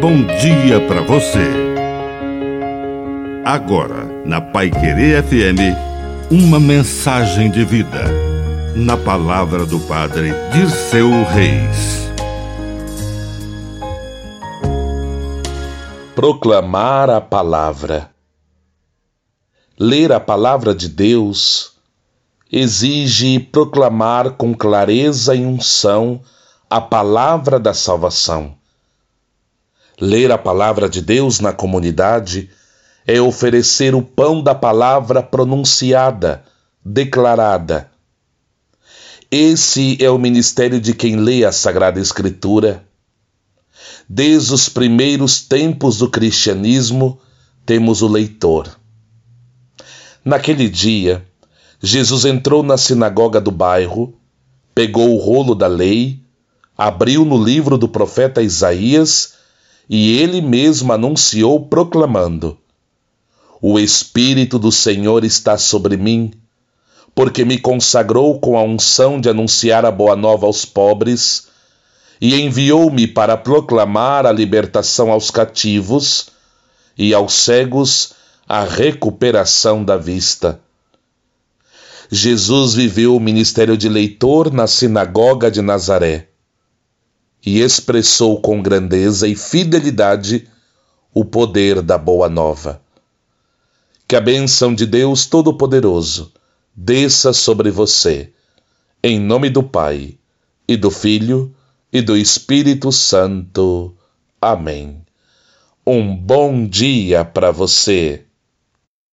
bom dia para você. Agora, na Pai Querer FM, uma mensagem de vida. Na palavra do Padre Dirceu Reis. Proclamar a palavra. Ler a palavra de Deus exige proclamar com clareza e unção a palavra da salvação. Ler a palavra de Deus na comunidade é oferecer o pão da palavra pronunciada, declarada. Esse é o ministério de quem lê a Sagrada Escritura. Desde os primeiros tempos do cristianismo, temos o leitor. Naquele dia, Jesus entrou na sinagoga do bairro, pegou o rolo da lei, abriu no livro do profeta Isaías e ele mesmo anunciou, proclamando: O Espírito do Senhor está sobre mim, porque me consagrou com a unção de anunciar a boa nova aos pobres e enviou-me para proclamar a libertação aos cativos e aos cegos a recuperação da vista. Jesus viveu o ministério de leitor na sinagoga de Nazaré e expressou com grandeza e fidelidade o poder da Boa Nova. Que a bênção de Deus Todo-Poderoso desça sobre você, em nome do Pai, e do Filho, e do Espírito Santo. Amém. Um bom dia para você.